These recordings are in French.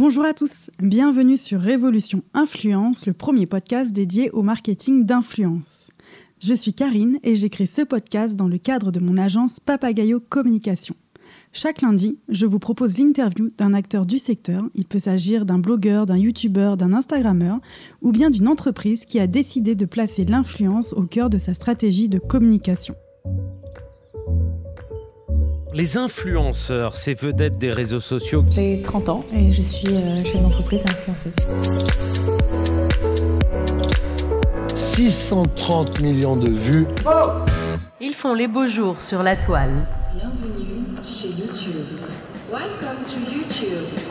Bonjour à tous, bienvenue sur Révolution Influence, le premier podcast dédié au marketing d'influence. Je suis Karine et j'ai créé ce podcast dans le cadre de mon agence Papagayo Communication. Chaque lundi, je vous propose l'interview d'un acteur du secteur. Il peut s'agir d'un blogueur, d'un youtubeur, d'un instagrammeur ou bien d'une entreprise qui a décidé de placer l'influence au cœur de sa stratégie de communication. Les influenceurs, ces vedettes des réseaux sociaux. J'ai 30 ans et je suis euh, chef d'entreprise influenceuse. 630 millions de vues. Ils font les beaux jours sur la toile. Bienvenue chez YouTube. Welcome to YouTube.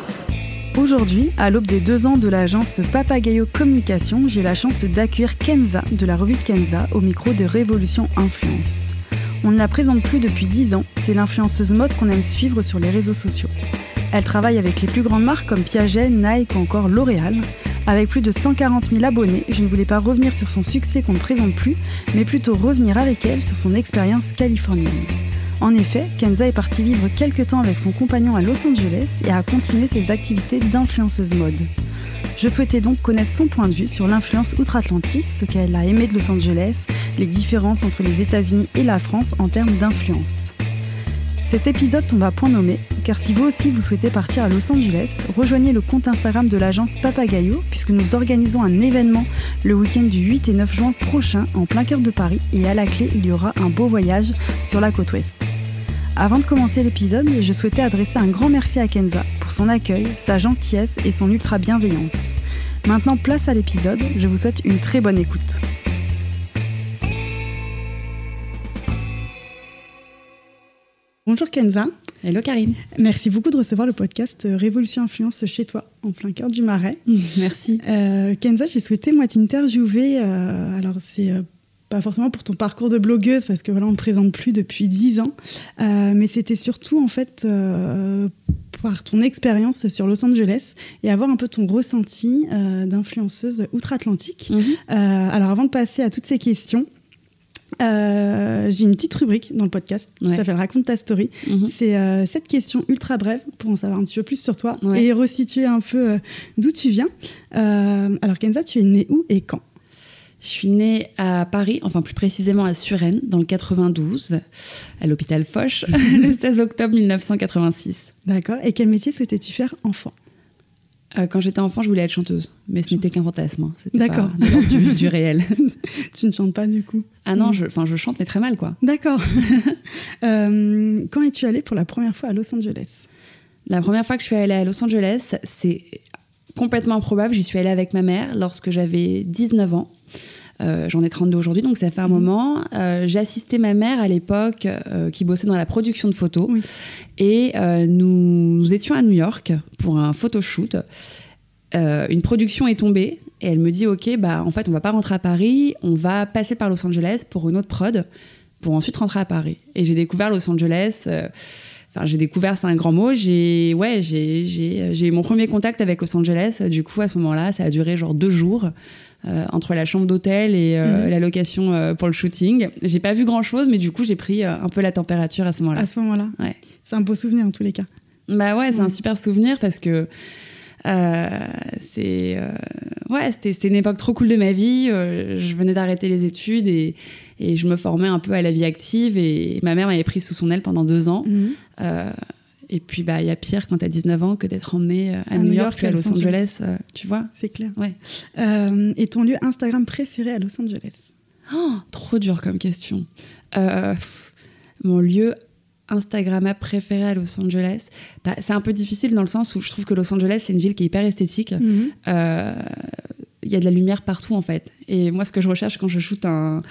Aujourd'hui, à l'aube des deux ans de l'agence Papagayo Communication, j'ai la chance d'accueillir Kenza de la revue de Kenza au micro de Révolution Influence. On ne la présente plus depuis 10 ans, c'est l'influenceuse mode qu'on aime suivre sur les réseaux sociaux. Elle travaille avec les plus grandes marques comme Piaget, Nike ou encore L'Oréal. Avec plus de 140 000 abonnés, je ne voulais pas revenir sur son succès qu'on ne présente plus, mais plutôt revenir avec elle sur son expérience californienne. En effet, Kenza est partie vivre quelques temps avec son compagnon à Los Angeles et a continué ses activités d'influenceuse mode. Je souhaitais donc connaître son point de vue sur l'influence outre-Atlantique, ce qu'elle a aimé de Los Angeles, les différences entre les États-Unis et la France en termes d'influence. Cet épisode tombe à point nommé, car si vous aussi vous souhaitez partir à Los Angeles, rejoignez le compte Instagram de l'agence Papagayo, puisque nous organisons un événement le week-end du 8 et 9 juin prochain en plein cœur de Paris, et à la clé, il y aura un beau voyage sur la côte ouest. Avant de commencer l'épisode, je souhaitais adresser un grand merci à Kenza pour son accueil, sa gentillesse et son ultra bienveillance. Maintenant, place à l'épisode, je vous souhaite une très bonne écoute. Bonjour Kenza. Hello Karine. Merci beaucoup de recevoir le podcast Révolution Influence chez toi, en plein cœur du Marais. Merci. Euh, Kenza, j'ai souhaité moi t'interviewer. Euh, alors c'est euh, pas forcément pour ton parcours de blogueuse parce que voilà on ne présente plus depuis 10 ans, euh, mais c'était surtout en fait euh, par ton expérience sur Los Angeles et avoir un peu ton ressenti euh, d'influenceuse outre-Atlantique. Mhm. Alors avant de passer à toutes ces questions. euh, j'ai une petite rubrique dans le podcast qui Ouais. s'appelle Raconte ta story. Mhm. C'est euh, cette question ultra brève pour en savoir un petit peu plus sur toi Ouais. et resituer un peu euh, d'où tu viens. Alors Kenza, tu es née où et quand? Je suis née à Paris, enfin plus précisément à Suresnes, dans le 92, à l'hôpital Foch, le 16 octobre 1986. D'accord. Et quel métier souhaitais-tu faire enfant? Euh, quand j'étais enfant, je voulais être chanteuse, mais ce n'était qu'un fantasme. hein. D'accord. du, du réel. Tu ne chantes pas du coup? Ah non, je, je chante, mais très mal, quoi. D'accord. Euh, quand es-tu allée pour la première fois à Los Angeles? La première fois que je suis allée à Los Angeles, c'est complètement improbable. J'y suis allée avec ma mère lorsque j'avais 19 ans. Euh, J'en ai 32 aujourd'hui, donc ça fait un moment. Euh, J'ai assisté ma mère à l'époque euh, qui bossait dans la production de photos. Oui. Et euh, nous, nous étions à New York pour un photoshoot. Une production est tombée et elle me dit Ok, bah, en fait, on va pas rentrer à Paris, on va passer par Los Angeles pour une autre prod pour ensuite rentrer à Paris. Et j'ai découvert Los Angeles. euh, Enfin, j'ai découvert, c'est un grand mot. J'ai, ouais, j'ai, j'ai, j'ai eu mon premier contact avec Los Angeles. Du coup, à ce moment-là, ça a duré genre deux jours euh, entre la chambre d'hôtel et euh, Mhm. la location euh, pour le shooting. J'ai pas vu grand-chose, mais du coup, j'ai pris un peu la température à ce moment-là. À ce moment-là Ouais. C'est un beau souvenir en tous les cas. Bah ouais, c'est Ouais. un super souvenir parce que c'est ouais, c'était une époque trop cool de ma vie. Je venais d'arrêter les études et, et je me formais un peu à la vie active et ma mère m'avait pris sous son aile pendant deux ans. Mhm. Euh, et puis bah il y a pire quand t'as 19 ans que d'être emmené euh, à, À New New York, York, puis à Los Angeles. Angeles, euh, tu vois. C'est clair. Ouais. Euh, et ton lieu Instagram préféré à Los Angeles? Oh, trop dur comme question. Euh, pff, mon lieu Instagrammable préféré à Los Angeles, bah, c'est un peu difficile dans le sens où je trouve que Los Angeles c'est une ville qui est hyper esthétique. Mhm. Euh, Il y a de la lumière partout en fait. Et moi, ce que je recherche quand je shoote un,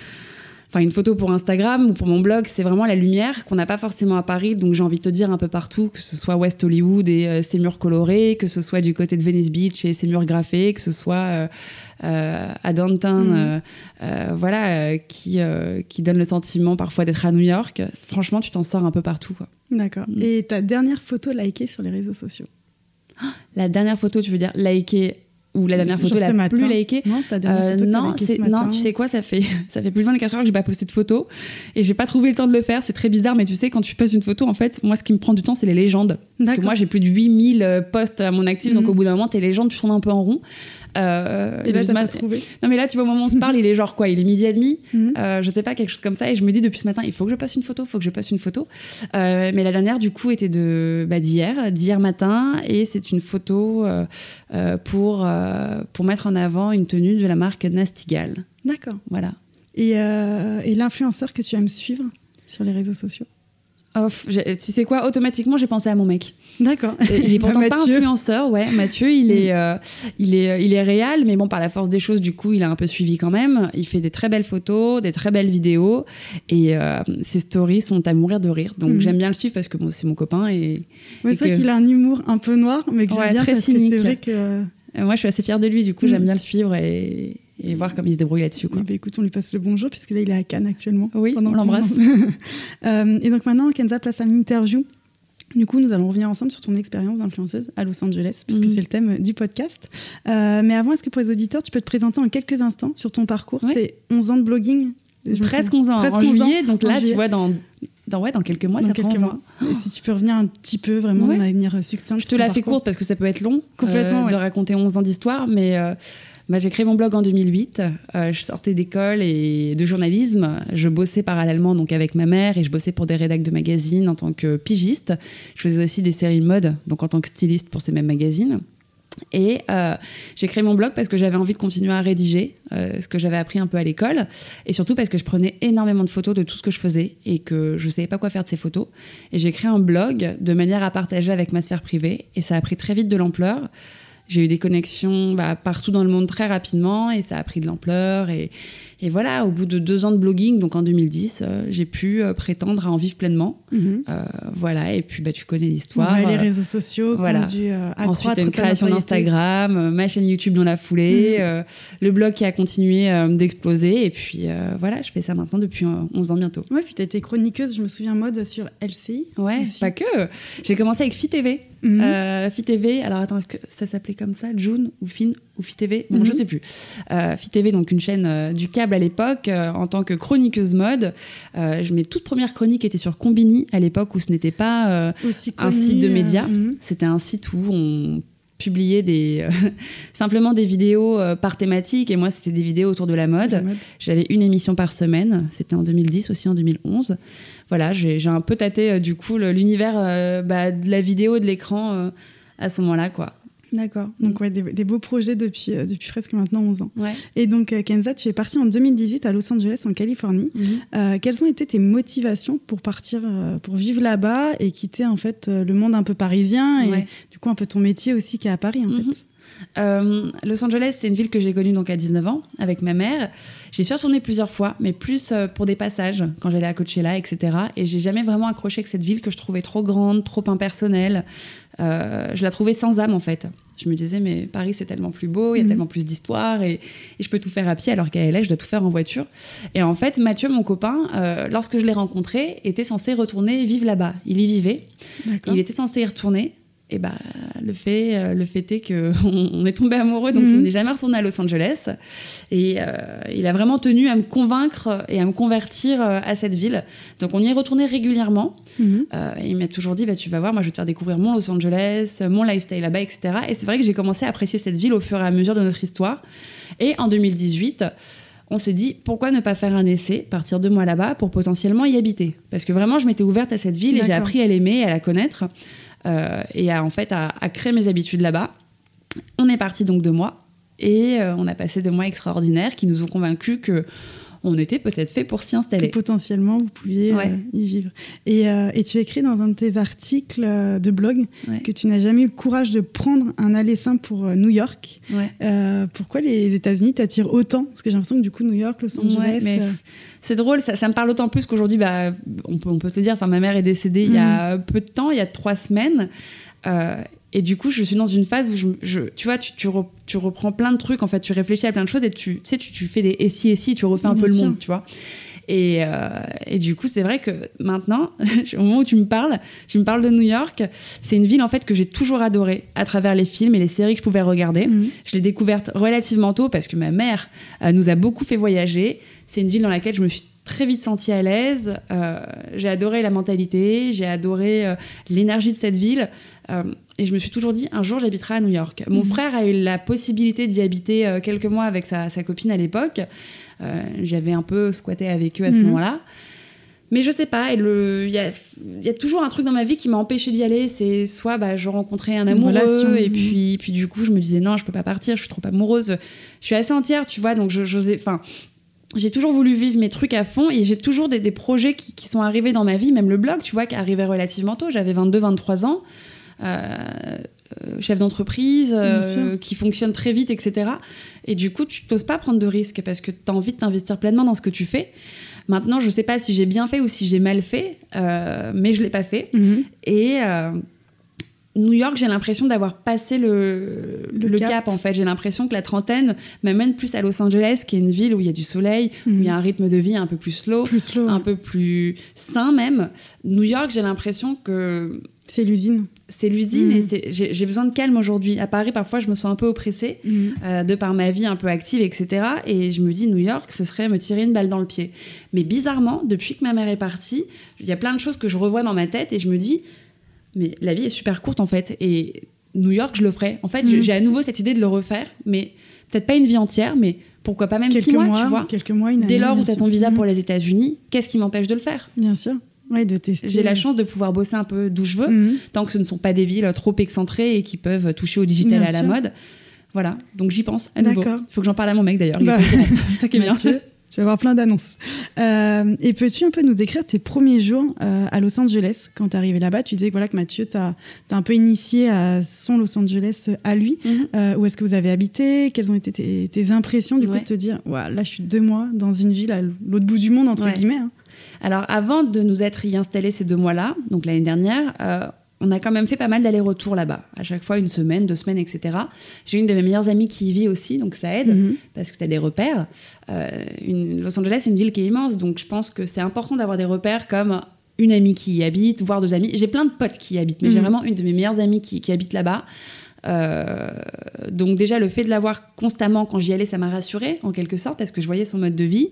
enfin une photo pour Instagram ou pour mon blog, c'est vraiment la lumière qu'on n'a pas forcément à Paris. Donc j'ai envie de te dire un peu partout, que ce soit West Hollywood et euh, ses murs colorés, que ce soit du côté de Venice Beach et ses murs graffés, que ce soit euh, euh, à downtown, euh, voilà, qui qui donne le sentiment parfois d'être à New York. Franchement, tu t'en sors un peu partout. D'accord. Mhm. Et ta dernière photo likée sur les réseaux sociaux? La dernière photo, tu veux dire liker ou la dernière photo la matin. plus likée Non, ta dernière Euh, photo que t'as non, likée c'est- ce matin. non, tu sais quoi, ça fait, ça fait plus de 24 heures que j'ai pas posté de photo et j'ai pas trouvé le temps de le faire. C'est très bizarre, mais tu sais, quand tu poses une photo, en fait, moi, ce qui me prend du temps, c'est les légendes. Parce que moi, j'ai plus de 8000 posts à mon actif, donc mhm. au bout d'un moment, tes légendes tournent un peu en rond. Euh, et là, t'as pas trouvé Non, mais là, tu vois, au moment où on se parle, il est genre quoi Il est midi et demi, mhm. euh, je sais pas, quelque chose comme ça. Et je me dis depuis ce matin, il faut que je passe une photo, il faut que je passe une photo. Euh, mais la dernière, du coup, était de bah, d'hier, d'hier matin. Et c'est une photo euh, pour, pour mettre en avant une tenue de la marque Nastigal. D'accord. Voilà. Et, et l'influenceur que tu aimes suivre sur les réseaux sociaux? Tu sais quoi, automatiquement j'ai pensé à mon mec. D'accord. Il est pourtant pas influenceur, ouais. Mathieu, il est, mm. euh, il est, euh, il est réel, mais bon, par la force des choses, du coup, il a un peu suivi quand même. Il fait des très belles photos, des très belles vidéos, et euh, ses stories sont à mourir de rire. Donc mm. j'aime bien le suivre parce que bon, c'est mon copain et. c'est vrai qu'il a un humour un peu noir, mais que j'aime bien très cynique. C'est vrai que. Moi, je suis assez fière de lui. Du coup, j'aime mm. bien le suivre et et voir comment il se débrouille là-dessus. Quoi. Ben, écoute, on lui passe le bonjour puisque là il est à Cannes actuellement. Oui, on l'embrasse. euh, et donc maintenant, Kenza place à l'interview. Du coup, nous allons revenir ensemble sur ton expérience d'influenceuse à Los Angeles, puisque mhm. c'est le thème du podcast. Euh, mais avant, est-ce que pour les auditeurs, tu peux te présenter en quelques instants sur ton parcours? Tes 11 ans de blogging Presque 11 ans, Presque en juillet. Donc là, tu vois, dans, dans, ouais, dans quelques mois, ça quelques mois. Et si tu peux revenir un petit peu, vraiment, de manière succincte. Je te la fais courte parce que ça peut être long Complètement, euh, de raconter 11 ans d'histoire, mais... Euh, j'ai créé mon blog en 2008. Euh, je sortais d'école et de journalisme. Je bossais parallèlement donc avec ma mère et je bossais pour des rédacteurs de magazines en tant que pigiste. Je faisais aussi des séries de mode, donc en tant que styliste pour ces mêmes magazines. Et euh, j'ai créé mon blog parce que j'avais envie de continuer à rédiger euh, ce que j'avais appris un peu à l'école et surtout parce que je prenais énormément de photos de tout ce que je faisais et que je ne savais pas quoi faire de ces photos. Et j'ai créé un blog de manière à partager avec ma sphère privée et ça a pris très vite de l'ampleur j'ai eu des connexions bah, partout dans le monde très rapidement et ça a pris de l'ampleur. Et, et, voilà, au bout de deux ans de blogging, donc en 2010, euh, j'ai pu euh, prétendre à en vivre pleinement. Mhm. Euh, voilà, et puis bah, tu connais l'histoire. les réseaux sociaux, voilà. Dû, Ensuite, une création d'Instagram, ma chaîne YouTube dans la foulée, mhm. le blog qui a continué d'exploser. Et puis voilà, je fais ça maintenant depuis 11 ans bientôt. Ouais, puis tu as été chroniqueuse, je me souviens, mode sur LCI. Ouais, pas que. J'ai commencé avec FITV. Mm euh, FITV, alors attends, ça s'appelait comme ça, June ou Fin ou FITV, bon, je mhm. sais plus. Euh, FITV, donc une chaîne euh, du câble à l'époque, euh, en tant que chroniqueuse mode. je, mes toutes premières chroniques étaient sur Combini à l'époque où ce n'était pas un site de médias, mhm. c'était un site où on publiait des simplement des vidéos par thématique et moi c'était des vidéos autour de la mode. J'avais une émission par semaine, c'était en 2010 aussi en 2011 voilà, j'ai un peu tâté euh, du coup l'univers euh, bah, de la vidéo, de l'écran euh, à ce moment-là, quoi. D'accord. Donc, ouais, des, beaux projets depuis, depuis presque maintenant 11 ans. Et donc, Kenza, tu es partie en 2018 à Los Angeles, en Californie. Mhm. quelles ont été tes motivations pour partir, pour vivre là-bas et quitter en fait le monde un peu parisien et du coup un peu ton métier aussi qui est à Paris en mhm. fait euh, Los Angeles, c'est une ville que j'ai connue donc à 19 ans avec ma mère. J'y suis retournée plusieurs fois, mais plus euh, pour des passages quand j'allais à Coachella, etc. Et j'ai jamais vraiment accroché avec cette ville que je trouvais trop grande, trop impersonnelle. Euh, je la trouvais sans âme en fait. Je me disais, mais Paris, c'est tellement plus beau, il y a mhm. tellement plus d'histoire et, je peux tout faire à pied, alors qu'à LA, je dois tout faire en voiture. Et en fait, Mathieu, mon copain, lorsque je l'ai rencontré, était censé retourner vivre là-bas. Il y vivait. Il était censé y retourner et bah, le fait, euh, le fait est qu'on on est tombé amoureux, donc il mhm. n'est jamais retourné à Los Angeles. Et euh, il a vraiment tenu à me convaincre et à me convertir euh, à cette ville. Donc on y est retourné régulièrement. Mhm. il m'a toujours dit bah, Tu vas voir, moi je vais te faire découvrir mon Los Angeles, mon lifestyle là-bas, etc. Et c'est vrai que j'ai commencé à apprécier cette ville au fur et à mesure de notre histoire. Et en 2018, on s'est dit pourquoi ne pas faire un essai, partir deux mois là-bas pour potentiellement y habiter? Parce que vraiment, je m'étais ouverte à cette ville et j'ai appris à l'aimer, à la connaître. Euh, et à, en fait à, créer mes habitudes là-bas. On est parti donc deux mois et euh, on a passé deux mois extraordinaires qui nous ont convaincus que on était peut-être fait pour s'y installer. potentiellement, vous pouviez euh, y vivre. Et, et, tu écris dans un de tes articles de blog que tu n'as jamais eu le courage de prendre un aller simple pour New York. pourquoi les États-Unis t'attirent autant? Parce que j'ai l'impression que du coup, New York, Los Angeles c'est drôle, ça, me parle autant plus qu'aujourd'hui, bah, on, peut, on peut se dire, enfin, ma mère est décédée il y a mm. peu de temps, il y a trois semaines. Euh, et du coup, je suis dans une phase où, je, tu vois, tu, tu, reprends plein de trucs, en fait, tu réfléchis à plein de choses et tu, sais, tu, fais des et si et si, tu refais un peu le monde, tu vois. Et, euh, et, du coup, c'est vrai que maintenant, au moment où tu me parles, tu me parles de New York, c'est une ville en fait que j'ai toujours adorée à travers les films et les séries que je pouvais regarder. Mm. Je l'ai découverte relativement tôt parce que ma mère euh, nous a beaucoup fait voyager. C'est une ville dans laquelle je me suis très vite senti à l'aise. Euh, j'ai adoré la mentalité, j'ai adoré l'énergie de cette ville. Et je me suis toujours dit, un jour, j'habiterai à New York. Mon Mhm. frère a eu la possibilité d'y habiter euh, quelques mois avec sa, sa copine à l'époque. Euh, J'avais un peu squatté avec eux à ce Mhm. moment-là. Mais je sais pas, il y a, y a toujours un truc dans ma vie qui m'a empêché d'y aller. C'est soit bah, je rencontrais un amoureux, relation. et puis, puis du coup, je me disais non, je peux pas partir, je suis trop amoureuse. Je suis assez entière, tu vois, donc je- j'osais. Enfin, j'ai toujours voulu vivre mes trucs à fond et j'ai toujours des, des projets qui, qui sont arrivés dans ma vie, même le blog, tu vois, qui arrivait relativement tôt. J'avais 22-23 ans. Euh, chef d'entreprise, euh, qui fonctionne très vite, etc. Et du coup, tu t'oses pas prendre de risques parce que tu as envie de t'investir pleinement dans ce que tu fais. Maintenant, je sais pas si j'ai bien fait ou si j'ai mal fait, euh, mais je l'ai pas fait. Mhm. Et euh, New York, j'ai l'impression d'avoir passé le, Le le cap. cap. en fait. J'ai l'impression que la trentaine m'amène plus à Los Angeles, qui est une ville où il y a du soleil, où il y a un rythme de vie un peu plus slow, Plus slow. un peu plus sain même. New York, j'ai l'impression que C'est l'usine. c'est l'usine et c'est- j'ai besoin de calme aujourd'hui. À Paris, parfois, je me sens un peu oppressée Mhm. euh, de par ma vie un peu active, etc. Et je me dis, New York, ce serait me tirer une balle dans le pied. Mais bizarrement, depuis que ma mère est partie, il y a plein de choses que je revois dans ma tête et je me dis, mais la vie est super courte en fait. Et New York, je le ferai. En fait, Mhm. j'ai à nouveau cette idée de le refaire, mais peut-être pas une vie entière, mais pourquoi pas même Quelques six mois, mois, tu vois. quelques mois, une Dès année, lors où tu as ton visa pour les États-Unis, qu'est-ce qui m'empêche de le faire? Bien sûr. Ouais, de tester. J'ai la chance de pouvoir bosser un peu d'où je veux Mhm. tant que ce ne sont pas des villes trop excentrées et qui peuvent toucher au digital Bien à la mode. Voilà, donc j'y pense à nouveau. Il faut que j'en parle à mon mec d'ailleurs. Bah. C'est ça qui est bien. Mathieu, tu vas avoir plein d'annonces. Euh, et peux-tu un peu nous décrire tes premiers jours euh, à Los Angeles? Quand tu es arrivé là-bas, tu disais que, voilà, que Mathieu t'a un peu initié à son Los Angeles à lui. Mhm. Euh, où est-ce que vous avez habité? Quelles ont été tes, tes impressions du coup Ouais. de te dire Ouah, là je suis deux mois dans une ville à l'autre bout du monde entre Ouais. guillemets hein. Alors avant de nous être y installés ces deux mois-là, donc l'année dernière, euh, on a quand même fait pas mal d'allers-retours là-bas. À chaque fois une semaine, deux semaines, etc. J'ai une de mes meilleures amies qui y vit aussi, donc ça aide. Mhm. parce que tu as des repères. Euh, une- Los Angeles, c'est une ville qui est immense, donc je pense que c'est important d'avoir des repères comme une amie qui y habite, voire deux amis. J'ai plein de potes qui y habitent, mais j'ai Mhm. vraiment une de mes meilleures amies qui, qui habite là-bas. Euh, donc déjà, le fait de l'avoir constamment quand j'y allais, ça m'a rassurée en quelque sorte, parce que je voyais son mode de vie.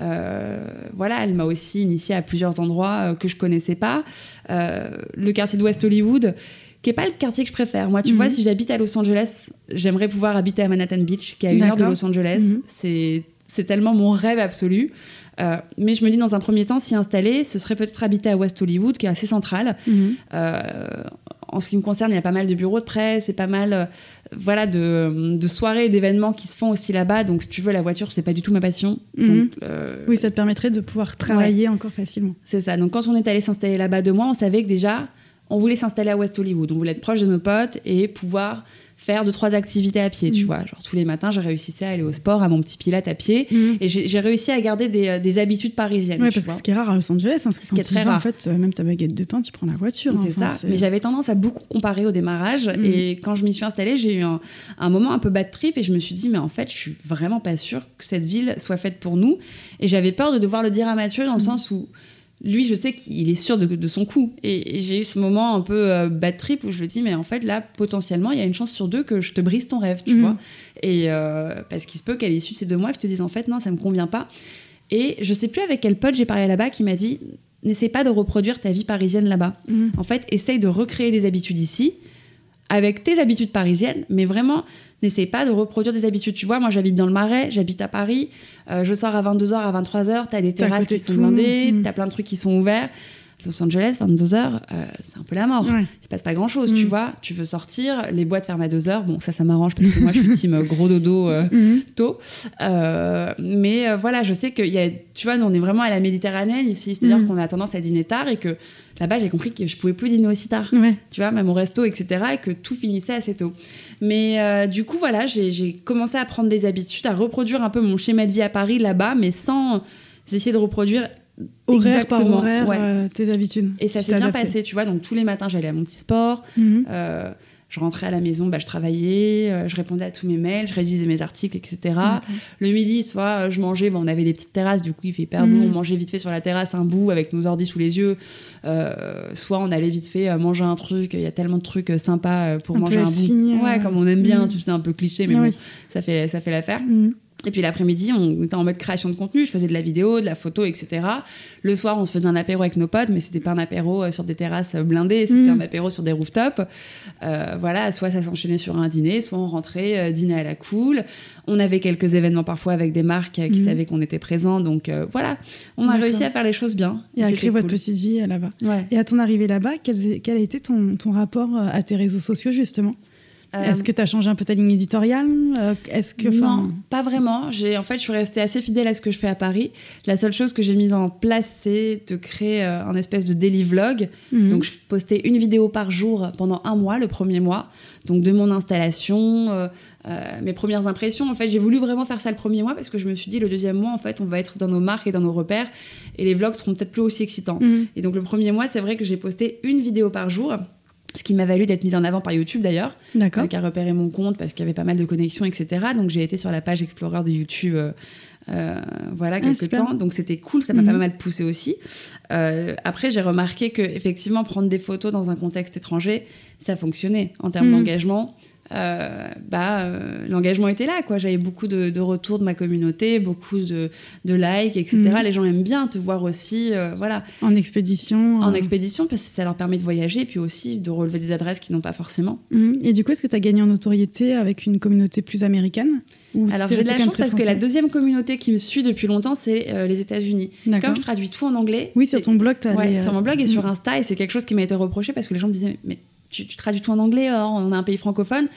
Euh, voilà, elle m'a aussi initiée à plusieurs endroits euh, que je connaissais pas. Euh, le quartier de West Hollywood, qui est pas le quartier que je préfère. Moi, tu Mhm. vois, si j'habite à Los Angeles, j'aimerais pouvoir habiter à Manhattan Beach, qui est à une heure de. Los Angeles. Mhm. C'est c'est tellement mon rêve absolu. Euh, mais je me dis, dans un premier temps, s'y installer, ce serait peut-être habiter à West Hollywood, qui est assez central. Mhm. Euh, en ce qui me concerne, il y a pas mal de bureaux de presse et pas mal euh, voilà, de, de soirées et d'événements qui se font aussi là-bas. Donc, si tu veux, la voiture, c'est pas du tout ma passion. Mhm. Donc, euh, Oui, ça te permettrait de pouvoir travailler encore facilement. c'est ça. Donc, quand on est allé s'installer là-bas deux mois, on savait que déjà, on voulait s'installer à West Hollywood. On voulait être proche de nos potes et pouvoir faire deux, trois activités à pied, tu Mhm. vois. Genre, tous les matins, j'ai réussi à aller au sport, à mon petit pilate à pied. Mhm. Et j'ai réussi à garder des, euh, des habitudes parisiennes. Ouais, parce que ce qui est rare à Los Angeles, hein, Ce qui est très vas, en rare. fait, euh, même ta baguette de pain, tu prends la voiture. hein. C'est Enfin, ça. Mais j'avais tendance à beaucoup comparer au démarrage. Mhm. Et quand je m'y suis installée, j'ai eu un, un moment un peu bad trip et je me suis dit, mais en fait, je suis vraiment pas sûre que cette ville soit faite pour nous. Et j'avais peur de devoir le dire à Mathieu dans le sens où lui, je sais qu'il est sûr de, de son coup. Et, et j'ai eu ce moment un peu euh, bad trip où je lui dis, mais en fait, là, potentiellement, il y a une chance sur deux que je te brise ton rêve, tu Mhm. vois. Et euh, parce qu'il se peut qu'à l'issue de ces deux mois, que je te dise, en fait, non, ça me convient pas. Et je sais plus avec quel pote j'ai parlé là-bas qui m'a dit, n'essaie pas de reproduire ta vie parisienne là-bas. Mhm. En fait, essaye de recréer des habitudes ici avec tes habitudes parisiennes, mais vraiment, n'essaye pas de reproduire des habitudes. Tu vois, moi, j'habite dans le Marais, j'habite à Paris, euh, je sors à 22h, à 23h, t'as des terrasses qui sont blindées, Mm. t'as plein de trucs qui sont ouverts. Los Angeles, 22h, euh, c'est un peu la mort. Ouais. Il se passe pas grand chose, tu Mm. vois. Tu veux sortir, les boîtes ferment à 2h. Bon, ça, ça m'arrange parce que moi, je suis team gros dodo euh, Mhm. tôt. Euh, mais voilà, je sais qu'il y a, tu vois, nous, on est vraiment à la Méditerranée ici, c'est-à-dire Mhm. qu'on a tendance à dîner tard et que là-bas, j'ai compris que je pouvais plus dîner aussi tard Ouais. tu vois, même au resto, etc., et que tout finissait assez tôt. Mais euh, du coup, voilà, j'ai commencé à prendre des habitudes, à reproduire un peu mon schéma de vie à Paris là-bas, mais sans essayer de reproduire Horaire par horaire, Ouais. euh, tes habitudes. Et ça s'est bien passé, tu vois. Donc tous les matins, j'allais à mon petit sport. Mhm. euh, je rentrais à la maison, bah, je travaillais, euh, je répondais à tous mes mails, je révisais mes articles, etc. Le midi, soit euh, je mangeais, bon, on avait des petites terrasses, du coup il fait hyper Mhm. bon, on mangeait vite fait sur la terrasse un bout avec nos ordis sous les yeux. Euh, soit on allait vite fait manger un truc, il y a tellement de trucs sympas pour Un manger un bout. Helsing, Ouais, comme on aime bien, mhm. tu sais, un peu cliché, mais bon, ça fait, ça fait l'affaire. Mhm. Et puis l'après-midi, on était en mode création de contenu. Je faisais de la vidéo, de la photo, etc. Le soir, on se faisait un apéro avec nos potes, mais c'était pas un apéro euh, sur des terrasses blindées, c'était Mm. un apéro sur des rooftops. Euh, voilà, soit ça s'enchaînait sur un dîner, soit on rentrait euh, dîner à la cool. On avait quelques événements parfois avec des marques euh, qui Mhm. savaient qu'on était présents. Donc voilà, on a réussi à faire les choses bien. Et à créer votre petite vie là-bas. Ouais. Et à ton arrivée là-bas, quel, quel a été ton, ton rapport à tes réseaux sociaux justement? Est-ce que tu as changé un peu ta ligne éditoriale Euh, Est-ce que, Non, pas vraiment. J'ai, en fait, je suis restée assez fidèle à ce que je fais à Paris. La seule chose que j'ai mise en place, c'est de créer euh, un espèce de daily vlog. Mhm. Donc, je postais une vidéo par jour pendant un mois, le premier mois. Donc, de mon installation, euh, euh, mes premières impressions. En fait, j'ai voulu vraiment faire ça le premier mois parce que je me suis dit, le deuxième mois, en fait, on va être dans nos marques et dans nos repères. Et les vlogs seront peut-être plus aussi excitants. Mhm. Et donc, le premier mois, c'est vrai que j'ai posté une vidéo par jour. Ce qui m'a valu d'être mise en avant par YouTube d'ailleurs euh, qui a repéré mon compte parce qu'il y avait pas mal de connexions, etc. Donc j'ai été sur la page Explorer de YouTube. euh, euh, voilà, quelques Ah, super. temps. Donc c'était cool, ça m'a Mhm. pas mal poussé aussi. Euh, après, j'ai remarqué que effectivement prendre des photos dans un contexte étranger, ça fonctionnait en termes Mhm. d'engagement. Euh, bah, euh, l'engagement était là, quoi. J'avais beaucoup de, de retours de ma communauté, beaucoup de, de likes, etc. Mhm. Les gens aiment bien te voir aussi, euh, voilà, En expédition. en expédition parce que ça leur permet de voyager et puis aussi de relever des adresses qu'ils n'ont pas forcément. mhm. Et du coup, est-ce que tu as gagné en notoriété avec une communauté plus américaine? Ou Alors j'ai de la chance parce que la deuxième communauté qui me suit depuis longtemps, c'est les États-Unis. Comme je traduis tout en anglais. Oui, sur ton blog, tu as Ouais, sur mon blog et sur Mm. Insta, et c'est quelque chose qui m'a été reproché parce que les gens me disaient Mais tu, tu traduis tout en anglais, or, on est un pays francophone.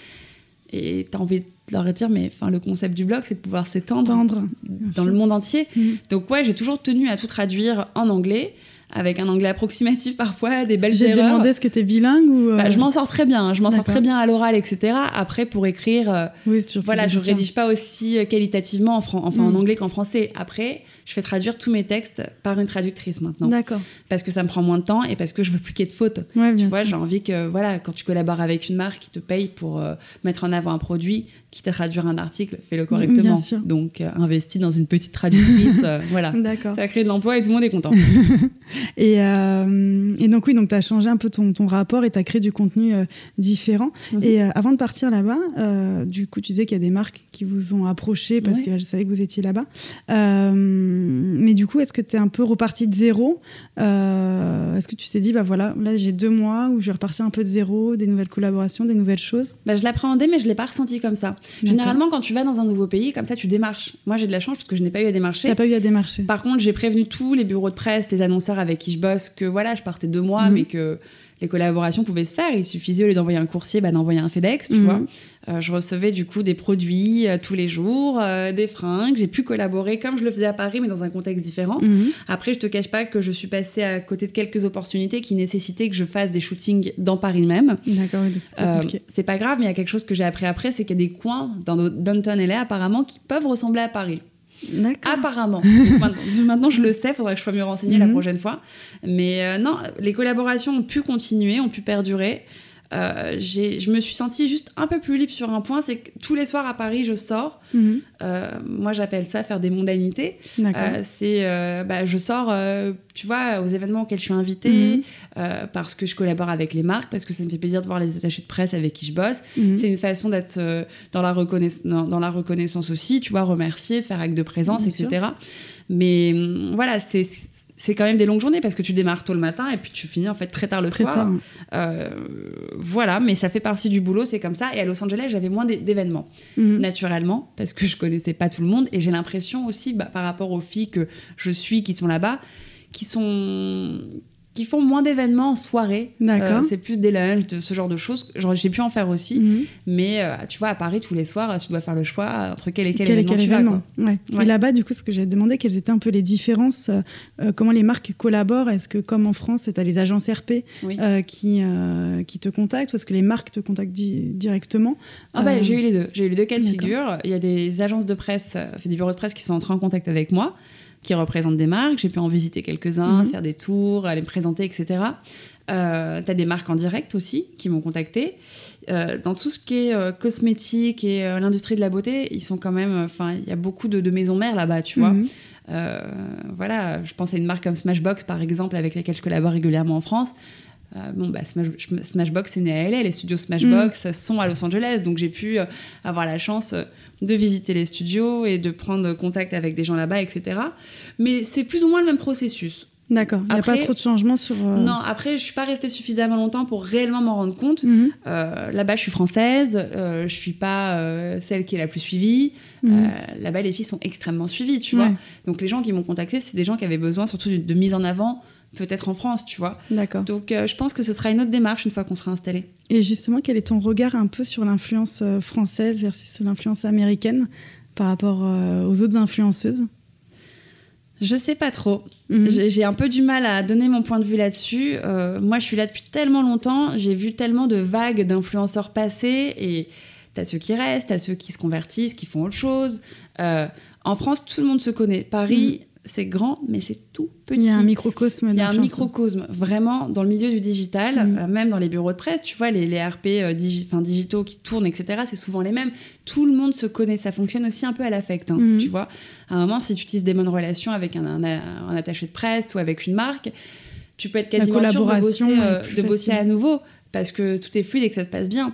Et tu as envie de leur dire Mais enfin, le concept du blog, c'est de pouvoir s'étendre Tendre. dans le monde entier. Mm. Donc, ouais, j'ai toujours tenu à tout traduire en anglais, avec un anglais approximatif parfois, des belles J'ai demandé est-ce que tu es bilingue ou. euh, Bah, je m'en sors très bien, hein. je m'en sors très bien à l'oral, etc. Après, pour écrire. euh, Oui, voilà, je rédige pas aussi euh, qualitativement en, fran- enfin, en Mm. anglais qu'en français. Après, je fais traduire tous mes textes par une traductrice maintenant. D'accord. Parce que ça me prend moins de temps et parce que je veux plus qu'il y ait de fautes. Ouais, Tu vois, j'ai envie que, voilà, quand tu collabores avec une marque qui te paye pour euh, mettre en avant un produit, quitte à traduire un article, fais-le correctement. Bien sûr. Donc, investis dans une petite traductrice. voilà. D'accord. Ça crée de l'emploi et tout le monde est content. Et, euh, et donc, oui, donc tu as changé un peu ton, ton rapport et tu as créé du contenu euh, différent. Mhm. Et euh, avant de partir là-bas, du coup, tu disais qu'il y a des marques qui vous ont approché parce Ouais. que je savais que vous étiez là-bas. Mais du coup, est-ce que tu es un peu reparti de zéro? Est-ce que tu t'es dit, bah voilà, là j'ai deux mois où je vais repartir un peu de zéro, des nouvelles collaborations, des nouvelles choses? Bah, je l'appréhendais, mais je l'ai pas ressenti comme ça. Généralement, quand tu vas dans un nouveau pays, comme ça, tu démarches. Moi, j'ai de la chance parce que je n'ai pas eu à démarcher. T'as pas eu à démarcher Par contre, j'ai prévenu tous les bureaux de presse, les annonceurs avec qui je bosse que voilà, je partais deux mois, Mhm. mais que les collaborations pouvaient se faire. Il suffisait au lieu d'envoyer un coursier, bah, d'envoyer un FedEx, tu Mhm. vois. Euh, je recevais du coup des produits euh, tous les jours, euh, des fringues. J'ai pu collaborer comme je le faisais à Paris, mais dans un contexte différent. Mhm. Après, je te cache pas que je suis passée à côté de quelques opportunités qui nécessitaient que je fasse des shootings dans Paris même. D'accord, c'est pas grave, mais il y a quelque chose que j'ai appris après, c'est qu'il y a des coins dans Downton LA apparemment qui peuvent ressembler à Paris. Apparemment. Maintenant, maintenant, je le sais, faudra que je sois mieux renseignée la Mhm. prochaine fois. Mais euh, non, les collaborations ont pu continuer, ont pu perdurer. Euh, je me suis sentie juste un peu plus libre sur un point, c'est que tous les soirs à Paris, je sors. Mhm. Euh, moi, j'appelle ça faire des mondanités. Euh, c'est, euh, bah, je sors, tu vois, aux événements auxquels je suis invitée, Mhm. parce que je collabore avec les marques, parce que ça me fait plaisir de voir les attachés de presse avec qui je bosse. Mhm. C'est une façon d'être dans, la reconnaissance, dans, dans la reconnaissance aussi, tu vois, remercier, de faire acte de présence, etc. Mais hum, voilà, c'est c'est quand même des longues journées parce que tu démarres tôt le matin et puis tu finis en fait très tard le Très soir. tard. Euh, voilà, mais ça fait partie du boulot, c'est comme ça. Et à Los Angeles, j'avais moins d'é- d'événements, Mhm. naturellement, parce que je connaissais pas tout le monde. Et j'ai l'impression aussi, bah, par rapport aux filles que je suis qui sont là-bas, qui sont qui font moins d'événements en soirée. D'accord. Euh, c'est plus des lunchs, de ce genre de choses. J'ai pu en faire aussi. Mhm. Mais euh, tu vois, à Paris, tous les soirs, tu dois faire le choix entre quel et quel, Quel, événement quel tu vas, événement quoi. ouais. Ouais. Et là-bas, du coup, ce que j'ai demandé, quelles étaient un peu les différences euh, Comment les marques collaborent? Est-ce que, comme en France, tu as les agences RP Oui. qui, qui te contactent ou est-ce que les marques te contactent di- directement? Ah bah, j'ai eu les deux. J'ai eu les deux cas de figure. Il y a des agences de presse, des bureaux de presse qui sont entrés en contact avec moi, qui représentent des marques. J'ai pu en visiter quelques-uns, Mhm. faire des tours, aller me présenter, etc. Euh, T'as des marques en direct aussi qui m'ont contacté. Euh, dans tout ce qui est euh, cosmétique et euh, l'industrie de la beauté, ils sont quand même. Enfin, il y a beaucoup de, de maisons mères là-bas, tu vois. Mhm. Voilà, je pense à une marque comme Smashbox par exemple, avec laquelle je collabore régulièrement en France. Euh, bon, bah, Smashbox est né à LA, les studios Smashbox mm. sont à Los Angeles, donc j'ai pu euh, avoir la chance de visiter les studios et de prendre contact avec des gens là-bas, etc. Mais c'est plus ou moins le même processus. D'accord. Il n'y a pas trop de changements sur. Euh, non, après, je suis pas restée suffisamment longtemps pour réellement m'en rendre compte. Mhm. Euh, là-bas, je suis française, euh, je suis pas euh, celle qui est la plus suivie. Mhm. là-bas, les filles sont extrêmement suivies, tu vois. Donc, les gens qui m'ont contacté, c'est des gens qui avaient besoin surtout de, mise en avant, peut-être en France, tu vois. D'accord. Donc, je pense que ce sera une autre démarche une fois qu'on sera installé. Et justement, quel est ton regard un peu sur l'influence française versus l'influence américaine par rapport aux autres influenceuses? Je sais pas trop. Mhm. J'ai un peu du mal à donner mon point de vue là-dessus. Euh, moi, je suis là depuis tellement longtemps. J'ai vu tellement de vagues d'influenceurs passer. Et t'as ceux qui restent, t'as ceux qui se convertissent, qui font autre chose. Euh, en France, tout le monde se connaît. Paris, mhm c'est grand, mais c'est tout petit. Il y a un microcosme. Il y a un microcosme, vraiment, dans le milieu du digital, mm. euh, même dans les bureaux de presse, tu vois, les, les RP euh, digitaux qui tournent, etc., c'est souvent les mêmes. Tout le monde se connaît. Ça fonctionne aussi un peu à l'affect, hein, mm. tu vois. À un moment, si tu utilises des bonnes relations avec un, attaché de presse ou avec une marque, tu peux être quasiment sûr de bosser, euh, de bosser à nouveau, parce que tout est fluide et que ça se passe bien.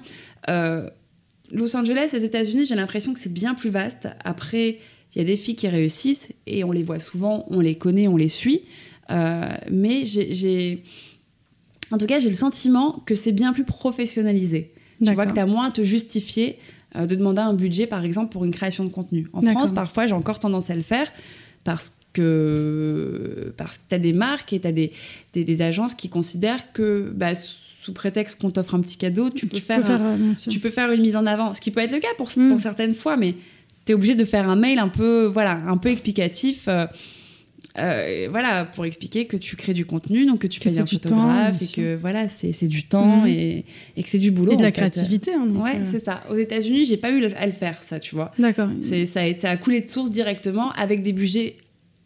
Los Angeles, les États-Unis, j'ai l'impression que c'est bien plus vaste. Après il y a des filles qui réussissent et on les voit souvent, on les connaît, on les suit. Euh, mais j'ai. En tout cas, j'ai le sentiment que c'est bien plus professionnalisé. Tu vois que tu as moins à te justifier euh, de demander un budget, par exemple, pour une création de contenu. En France, parfois, j'ai encore tendance à le faire parce que, parce que tu as des marques et tu as des, des, agences qui considèrent que bah, sous prétexte qu'on t'offre un petit cadeau, tu, peux, faire, euh, tu peux faire une mise en avant. Ce qui peut être le cas pour, pour mm. certaines fois, mais tu es obligé de faire un mail un peu, voilà, un peu explicatif. Euh, euh, voilà, pour expliquer que tu crées du contenu, donc que tu fais un photographe et que voilà, c'est du temps mhm. et, et, que c'est du boulot. Et de la créativité. Hein, ouais, euh. c'est ça. Aux États-Unis, j'ai pas eu à le faire, ça, tu vois. D'accord. Ça, ça a coulé de source directement avec des budgets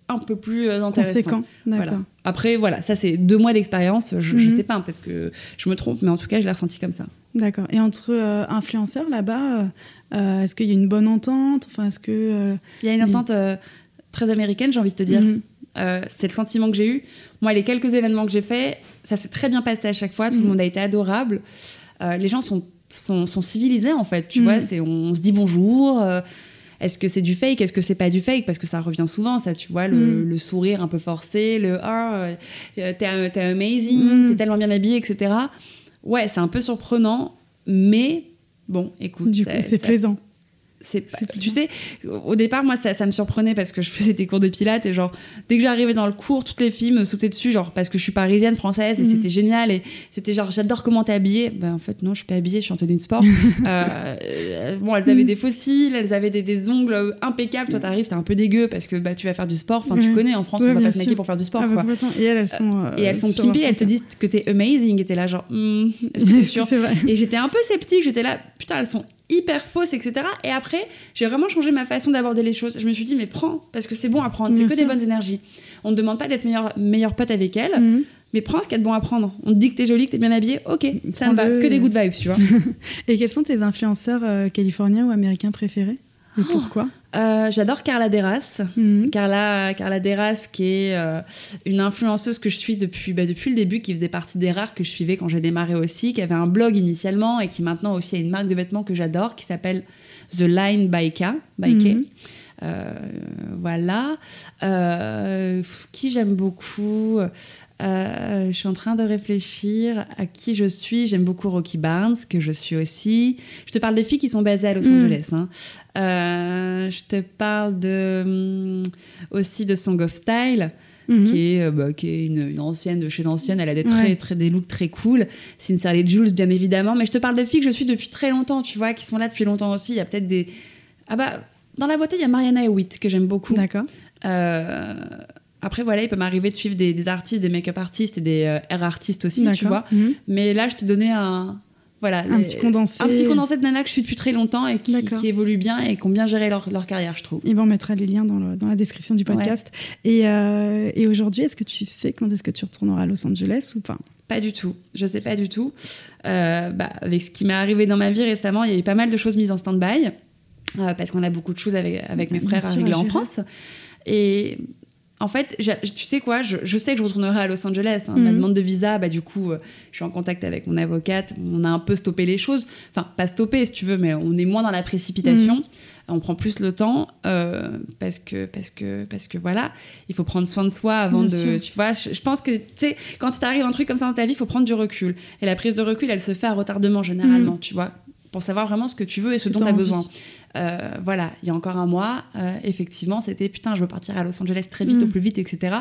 un peu plus intéressants. Voilà. Après, voilà, ça c'est deux mois d'expérience. Je, mhm. sais pas, hein, peut-être que je me trompe, mais en tout cas, je l'ai ressenti comme ça. D'accord. Et entre influenceurs là-bas, euh, est-ce qu'il y a une bonne entente? Enfin, est-ce que, euh, Il y a une entente euh, très américaine, j'ai envie de te dire. Mhm. c'est le sentiment que j'ai eu. Moi, les quelques événements que j'ai faits, ça s'est très bien passé à chaque fois. Tout le mhm. monde a été adorable. les gens sont, sont, civilisés, en fait. Tu mhm. vois, c'est, on, se dit bonjour. est-ce que c'est du fake Est-ce que c'est pas du fake? Parce que ça revient souvent, ça, tu vois, le, sourire un peu forcé, le ah, t'es, t'es amazing, t'es tellement bien habillé, etc. Ouais, c'est un peu surprenant, mais Bon, écoute, c'est plaisant c'est tu sais au départ moi ça, ça, me surprenait parce que je faisais des cours de pilates et genre dès que j'arrivais dans le cours toutes les filles me sautaient dessus genre parce que je suis parisienne française et mhm. c'était génial et c'était genre j'adore comment t'es habillée. Ben en fait non je suis pas habillée je suis en tenue de sport. Euh, bon elles avaient des fossiles elles avaient des, ongles impeccables. Toi t'arrives t'es un peu dégueu parce que bah tu vas faire du sport. Enfin tu connais en France on va pas se maquiller pour faire du sport ah, quoi. et elles, elles sont euh, et elles sont pimpées elles te disent que t'es amazing et t'es là genre hmm, est-ce que t'es sûr et j'étais un peu sceptique j'étais là putain elles sont hyper fausse, etc. Et après, j'ai vraiment changé ma façon d'aborder les choses. Je me suis dit, mais prends, parce que c'est bon à prendre, c'est que des bonnes énergies. On ne demande pas d'être meilleur, meilleur pote avec elle, mhm. mais prends ce qu'il y a de bon à prendre. On te dit que t'es jolie, que t'es bien habillée, ok, ça me va, que des good vibes, tu vois. Et quels sont tes influenceurs euh, californiens ou américains préférés? Et pourquoi? Euh, J'adore Carla Deras. Mhm. Carla, Carla Deras, qui est euh, une influenceuse que je suis depuis, bah, depuis le début, qui faisait partie des rares que je suivais quand j'ai démarré aussi, qui avait un blog initialement et qui maintenant aussi a une marque de vêtements que j'adore, qui s'appelle The Line by K. By K. Mhm. Euh, voilà. qui j'aime beaucoup? Euh, je suis en train de réfléchir à qui je suis. J'aime beaucoup Rocky Barnes, que je suis aussi. Je te parle des filles qui sont basées à Los mm. Angeles. Hein. Euh, je te parle de, mm, aussi de Song of Style. Mm-hmm. qui est, euh, bah, qui est une, ancienne de chez ancienne. Elle a des, très, très, des looks très cool. Sincerely Jules, bien évidemment. Mais je te parle de filles que je suis depuis très longtemps, tu vois, qui sont là depuis longtemps aussi. Il y a peut-être des. Ah bah, dans la beauté, il y a Mariana Hewitt, que j'aime beaucoup. D'accord. Euh, après, voilà, il peut m'arriver de suivre des, artistes, des make-up artistes et des euh, hair artistes aussi, tu vois. Mhm. Mais là, je te donnais un, voilà, un petit condensé. Un petit condensé de nana que je suis depuis très longtemps et qui, qui évolue bien et qui ont bien géré leur, leur carrière, je trouve. Et ben, on mettra les liens dans, dans la description du podcast. Et, euh, et aujourd'hui, est-ce que tu sais quand est-ce que tu retourneras à Los Angeles ou pas? Pas du tout. Je sais pas du tout. Euh, bah, avec ce qui m'est arrivé dans ma vie récemment, il y a eu pas mal de choses mises en stand-by parce qu'on a beaucoup de choses avec, avec mes frères à régler en France. Et en fait, tu sais quoi, je, sais que je retournerai à Los Angeles. Hein. Ma mhm. demande de visa, bah, du coup, euh, je suis en contact avec mon avocate. On a un peu stoppé les choses. Enfin, pas stoppé, si tu veux, mais on est moins dans la précipitation. Mhm. On prend plus le temps euh, parce que parce que parce que voilà, il faut prendre soin de soi avant de. Tu vois, je, pense que tu sais, quand il t'arrive un truc comme ça dans ta vie, il faut prendre du recul. Et la prise de recul, elle se fait à retardement généralement. Mhm. Tu vois, pour savoir vraiment ce que tu veux et ce, dont tu as besoin. Euh, voilà, il y a encore un mois, euh, effectivement, c'était putain, je veux partir à Los Angeles très vite, au mm. plus vite, etc.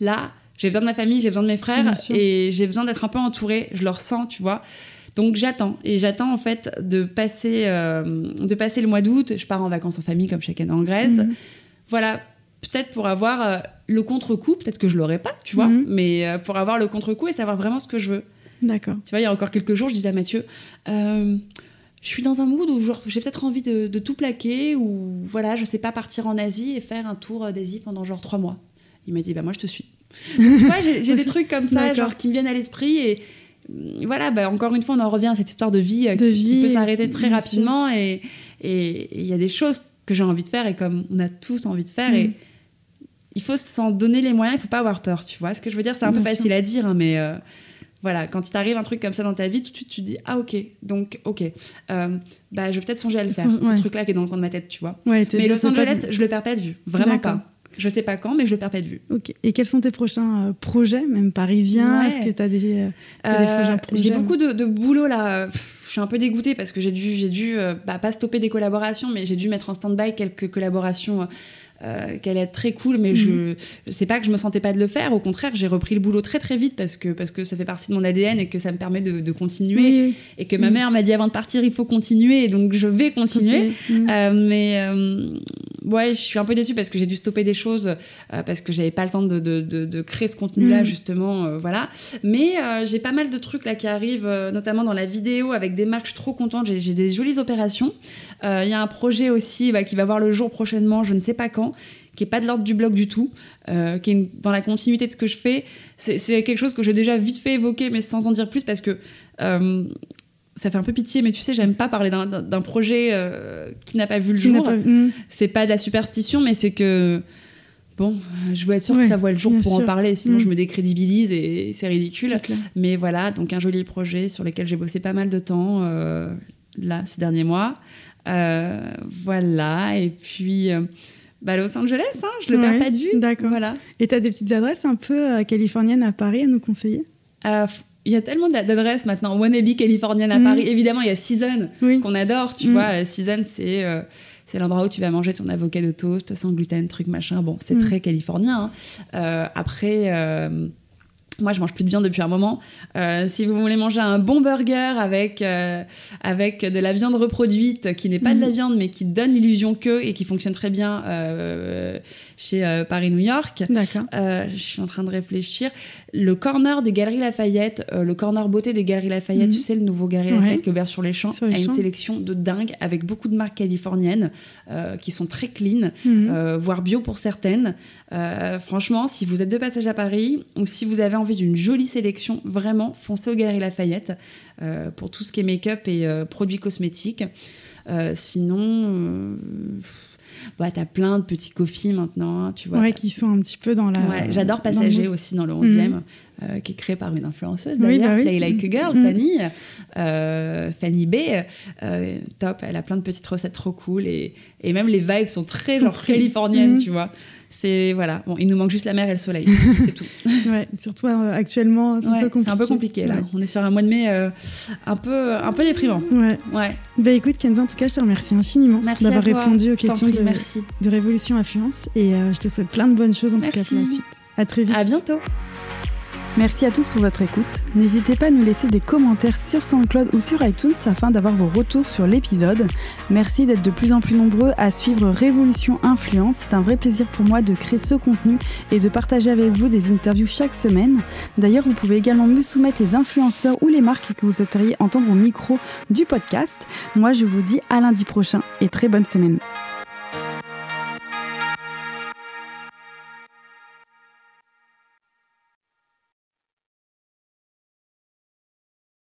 Là, j'ai besoin de ma famille, j'ai besoin de mes frères et j'ai besoin d'être un peu entourée. Je le ressens, tu vois. Donc j'attends et j'attends en fait de passer, euh, de passer le mois d'août. Je pars en vacances en famille comme chacun en Grèce. Mm. Voilà, peut-être pour avoir le contre-coup, peut-être que je l'aurai pas, tu vois, mm. mais pour avoir le contre-coup et savoir vraiment ce que je veux. D'accord. Tu vois, il y a encore quelques jours, je disais à Mathieu, je suis dans un mood où j'ai peut-être envie de, tout plaquer ou voilà, je sais pas, partir en Asie et faire un tour d'Asie pendant genre trois mois. Il m'a dit, bah moi je te suis. tu vois, j'ai des trucs comme ça, genre qui me viennent à l'esprit et mm, voilà, bah, encore une fois, on en revient à cette histoire de vie, euh, qui, peut s'arrêter très rapidement et il y a des choses que j'ai envie de faire et comme on a tous envie de faire et mm. il faut s'en donner les moyens, il faut pas avoir peur, tu vois. Ce que je veux dire, c'est un peu facile à dire, hein, mais euh, voilà, quand il t'arrive un truc comme ça dans ta vie, tout de suite tu te dis ah ok, donc ok, euh, bah je vais peut-être songer à le faire, ce truc-là qui est dans le coin de ma tête, tu vois. mais Los Angeles, je le perds pas de vue, vraiment pas. Je sais pas quand, mais je le perds pas de vue. Ok. Et quels sont tes prochains euh, projets, même parisiens? Est-ce que tu as des, euh, prochains projets? J'ai beaucoup de, boulot là. je suis un peu dégoûtée parce que j'ai dû, j'ai dû bah, pas stopper des collaborations, mais j'ai dû mettre en stand-by quelques collaborations euh, qu'elle est très cool, mais je, mhm. je sais pas que je me sentais pas de le faire. Au contraire, j'ai repris le boulot très très vite parce que, parce que ça fait partie de mon ADN et que ça me permet de, continuer. Et que ma mère m'a dit avant de partir, il faut continuer. Et donc je vais continuer. Euh, mais euh, ouais, je suis un peu déçue parce que j'ai dû stopper des choses parce que j'avais pas le temps de, de, de créer ce contenu-là, mhm. justement. voilà. Mais j'ai pas mal de trucs là qui arrivent, notamment dans la vidéo avec des marques. Je suis trop contente. J'ai des jolies opérations. Il y a un projet aussi bah, qui va voir le jour prochainement, je ne sais pas quand qui est pas de l'ordre du blog du tout, euh, qui est dans la continuité de ce que je fais. C'est quelque chose que j'ai déjà vite fait évoquer, mais sans en dire plus, parce que euh, ça fait un peu pitié, mais tu sais, j'aime pas parler d'un projet euh, qui n'a pas vu le jour. Hmm. C'est pas de la superstition, mais c'est que bon, je veux être sûre que ça voit le jour pour en parler, sinon je hmm. me décrédibilise et c'est ridicule. Mais voilà, donc un joli projet sur lequel j'ai bossé pas mal de temps là ces derniers mois. voilà, et puis bah, Los Angeles, hein, je le perds pas de vue. D'accord. Voilà. Et tu as des petites adresses un peu euh, californiennes à Paris à nous conseiller? Euh, il y a tellement d'adresses maintenant. Wannabe californienne à mm. Paris. Évidemment, il y a Season qu'on adore. Tu mm. vois, euh, Season, c'est c'est l'endroit où tu vas manger ton avocat de toast sans gluten, truc machin. Bon, c'est mm. très californien. Hein. après. Moi, je mange plus de viande depuis un moment. Euh, si vous voulez manger un bon burger avec, euh, avec de la viande reproduite, qui n'est pas de la mhm. viande, mais qui donne l'illusion que, et qui fonctionne très bien euh, chez Paris-New York. D'accord. je suis en train de réfléchir. Le corner des Galeries Lafayette, le corner beauté des Galeries Lafayette, tu mhm. sais, le nouveau Galerie Lafayette qui ouvert sur les champs, a une sélection de dingue avec beaucoup de marques californiennes qui sont très clean, mhm. voire bio pour certaines. Franchement, si vous êtes de passage à Paris ou si vous avez envie d'une jolie sélection, vraiment, foncez au Galerie Lafayette euh, pour tout ce qui est make-up et euh, produits cosmétiques. Euh, sinon, bah, t'as plein de petits coffees maintenant, hein, tu vois. Ouais, qui sont un petit peu dans la. j'adore Passager aussi dans le 11e, mhm. qui est créé par une influenceuse d'ailleurs, Play Like a Girl, mhm. Fanny, Fanny B. top, elle a plein de petites recettes trop cool et, et même les vibes sont très genre californiennes, mhm. tu vois. C'est voilà. Bon il nous manque juste la mer et le soleil c'est tout. Ouais surtout euh, actuellement c'est un peu compliqué c'est un peu compliqué. là. On est sur un mois de mai euh, un peu un peu déprimant. Ouais. Ouais. Bah écoute Kenza en tout cas je te remercie infiniment d'avoir répondu aux questions de, merci. de Révolution Influence et euh, je te souhaite plein de bonnes choses en tout cas pour la suite. À très vite. À bientôt Merci à tous pour votre écoute. N'hésitez pas à nous laisser des commentaires sur SoundCloud ou sur iTunes afin d'avoir vos retours sur l'épisode. Merci d'être de plus en plus nombreux à suivre Révolution Influence. C'est un vrai plaisir pour moi de créer ce contenu et de partager avec vous des interviews chaque semaine. D'ailleurs, vous pouvez également me soumettre les influenceurs ou les marques que vous souhaiteriez entendre au micro du podcast. Moi, je vous dis à lundi prochain et très bonne semaine.